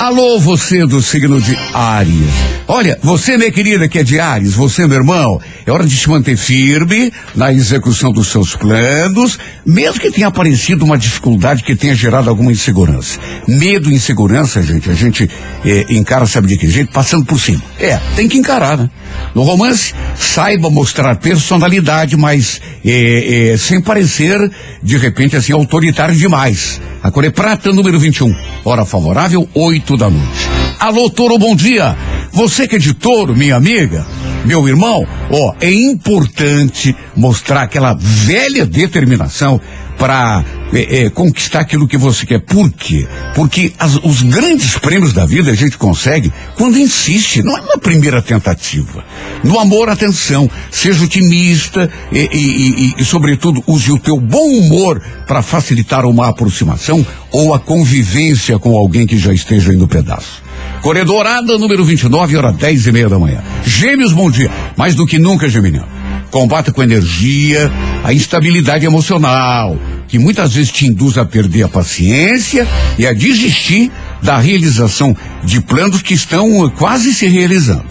Alô, você do signo de Áries. Olha, você, minha querida, que é de Áries, você, meu irmão, é hora de se manter firme na execução dos seus planos, mesmo que tenha aparecido uma dificuldade que tenha gerado alguma insegurança. Medo e insegurança, gente, a gente é, encara, sabe de que jeito? Passando por cima. É, tem que encarar, né? No romance, saiba mostrar personalidade, mas é, é, sem parecer, de repente, assim, autoritário demais. A cor é prata, número 21. Hora favorável, 8 da noite. Alô, Toro, bom dia. Você que é de touro, minha amiga, meu irmão, ó, é importante mostrar aquela velha determinação para é, é, conquistar aquilo que você quer. Por quê? Porque as, os grandes prêmios da vida a gente consegue quando insiste, não é na primeira tentativa. No amor, atenção, seja otimista e, e, e, e sobretudo, use o teu bom humor para facilitar uma aproximação ou a convivência com alguém que já esteja indo pedaço. Corredorada número 29, hora 10 e meia da manhã. Gêmeos, bom dia. Mais do que nunca, Geminiano. Combate com energia a instabilidade emocional, que muitas vezes te induz a perder a paciência e a desistir da realização de planos que estão quase se realizando.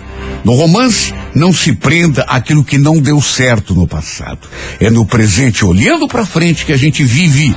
No romance, não se prenda àquilo que não deu certo no passado. É no presente, olhando para frente, que a gente vive.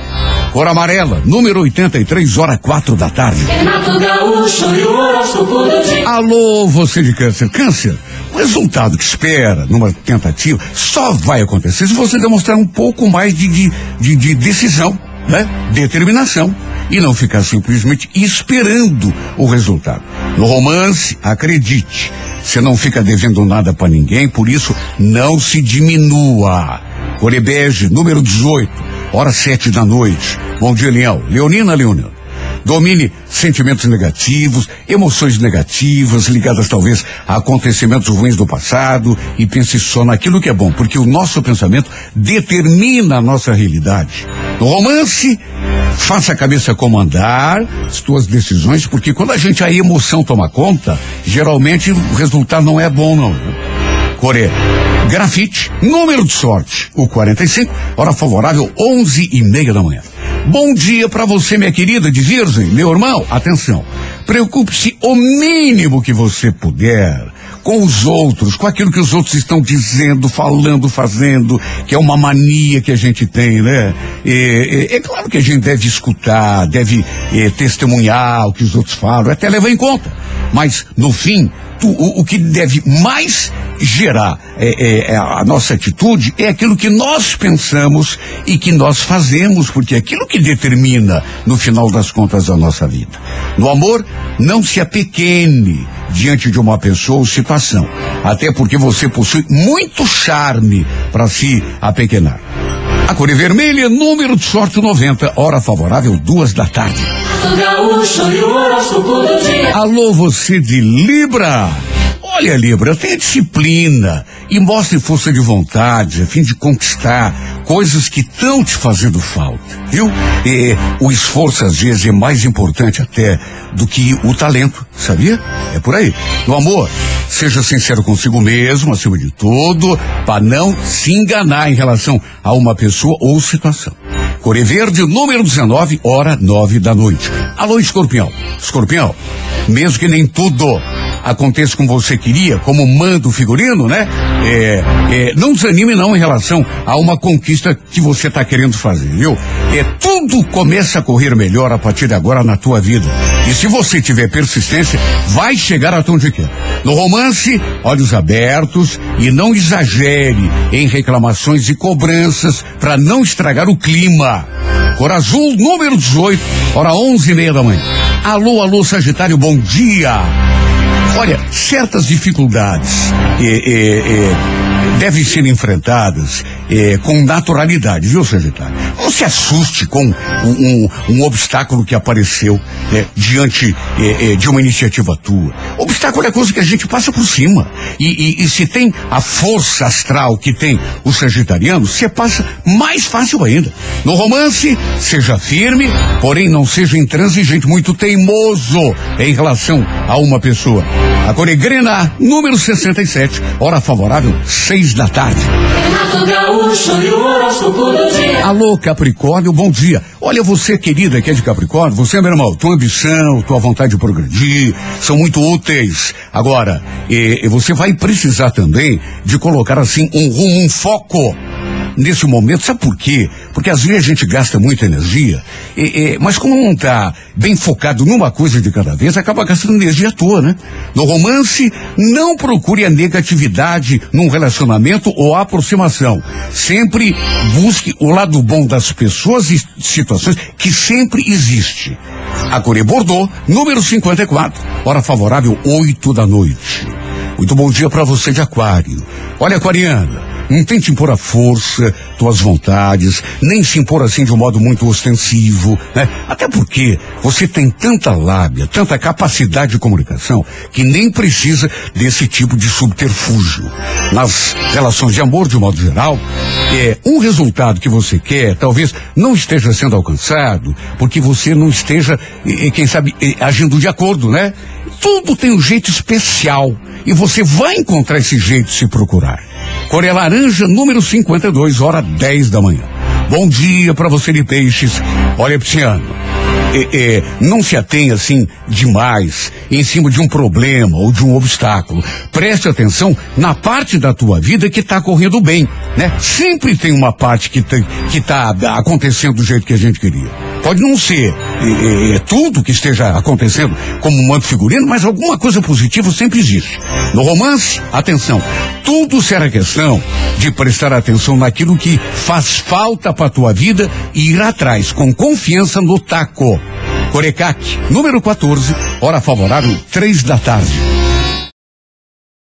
Cor amarela, número 83, hora quatro da tarde. Renato Gaúcho e o horóscopo do dia. Alô, você de câncer. Câncer, o resultado que espera numa tentativa só vai acontecer se você demonstrar um pouco mais de, de, de, de decisão, né? Determinação. E não ficar simplesmente esperando o resultado. No romance, acredite, você não fica devendo nada para ninguém, por isso não se diminua. Corebege, número 18, hora sete da noite. Bom dia, Leão. Leonina, Leonina. Domine sentimentos negativos, emoções negativas, ligadas talvez a acontecimentos ruins do passado e pense só naquilo que é bom, porque o nosso pensamento determina a nossa realidade. No romance, faça a cabeça comandar as tuas decisões, porque quando a gente a emoção toma conta, geralmente o resultado não é bom, não. Coreia. Grafite, número de sorte, o 45, hora favorável, 11 e meia da manhã. Bom dia para você, minha querida de Virgem, meu irmão. Atenção, preocupe-se o mínimo que você puder com os outros, com aquilo que os outros estão dizendo, falando, fazendo, que é uma mania que a gente tem, né? É, é, é claro que a gente deve escutar, deve é, testemunhar o que os outros falam, até levar em conta. Mas, no fim, o, o, que deve mais gerar é, é, a nossa atitude é aquilo que nós pensamos e que nós fazemos, porque é aquilo que determina, no final das contas, a nossa vida. No amor, não se apequene diante de uma pessoa ou situação, até porque você possui muito charme para se apequenar. A cor é vermelha, número de sorte 90, hora favorável, duas da tarde. Alô, você de Libra. Olha, Libra, tenha disciplina e mostre força de vontade a fim de conquistar coisas que estão te fazendo falta, viu? E, o esforço às vezes é mais importante até do que o talento, sabia? É por aí. No amor, seja sincero consigo mesmo, acima de tudo, para não se enganar em relação a uma pessoa ou situação. Core Verde, número 19, hora nove da noite. Alô, escorpião. Escorpião, mesmo que nem tudo aconteça como você queria, como manda o figurino, né? É, é, não desanime não em relação a uma conquista que você está querendo fazer, viu? É, tudo começa a correr melhor a partir de agora na tua vida. E se você tiver persistência, vai chegar até onde quer. No romance, olhos abertos e não exagere em reclamações e cobranças para não estragar o clima. Cor azul, número 18, hora onze e meia da manhã. Alô, alô, Sagitário, bom dia. Olha, certas dificuldades é, é, é, devem ser enfrentadas com naturalidade, viu, Sagitário? Não se assuste com um, um, um obstáculo que apareceu né, diante de uma iniciativa tua. Obstáculo é coisa que a gente passa por cima. E, e, e se tem a força astral que tem o sagitariano, você passa mais fácil ainda. No romance, seja firme, porém não seja intransigente, muito teimoso em relação a uma pessoa. A Coregrena, número 67, hora favorável, seis da tarde. E. Alô, Capricórnio, bom dia. Olha, você, querida, que é de Capricórnio, você, meu irmão, tua ambição, tua vontade de progredir, são muito úteis. Agora, eh, você vai precisar também de colocar, assim, um rumo, um foco nesse momento. Sabe por quê? Porque às vezes a gente gasta muita energia, e, e, mas como não está bem focado numa coisa de cada vez, acaba gastando energia à toa, né? No romance, não procure a negatividade num relacionamento ou aproximação. Sempre busque o lado bom das pessoas e situações que sempre existe. A Corê Bordeaux, número 54, hora favorável, 8 da noite. Muito bom dia para você de Aquário. Olha, Aquariana, não tente impor a força, tuas vontades, nem se impor assim de um modo muito ostensivo, né? Até porque você tem tanta lábia, tanta capacidade de comunicação, que nem precisa desse tipo de subterfúgio. Nas relações de amor, de um modo geral, é um resultado que você quer, talvez não esteja sendo alcançado, porque você não esteja, e, quem sabe, agindo de acordo, né? Tudo tem um jeito especial e você vai encontrar esse jeito se procurar. Coreia Laranja, número 52, hora 10 da manhã. Bom dia para você de peixes. Olha, Pisciano, é, é, não se atenha assim demais em cima de um problema ou de um obstáculo. Preste atenção na parte da tua vida que está correndo bem, né? Sempre tem uma parte que está que tá acontecendo do jeito que a gente queria. Pode não ser é, é, tudo que esteja acontecendo como um figurino, mas alguma coisa positiva sempre existe. No romance, atenção, tudo será questão de prestar atenção naquilo que faz falta para tua vida e ir atrás com confiança no taco. Corecac, número 14, hora favorável, três da tarde.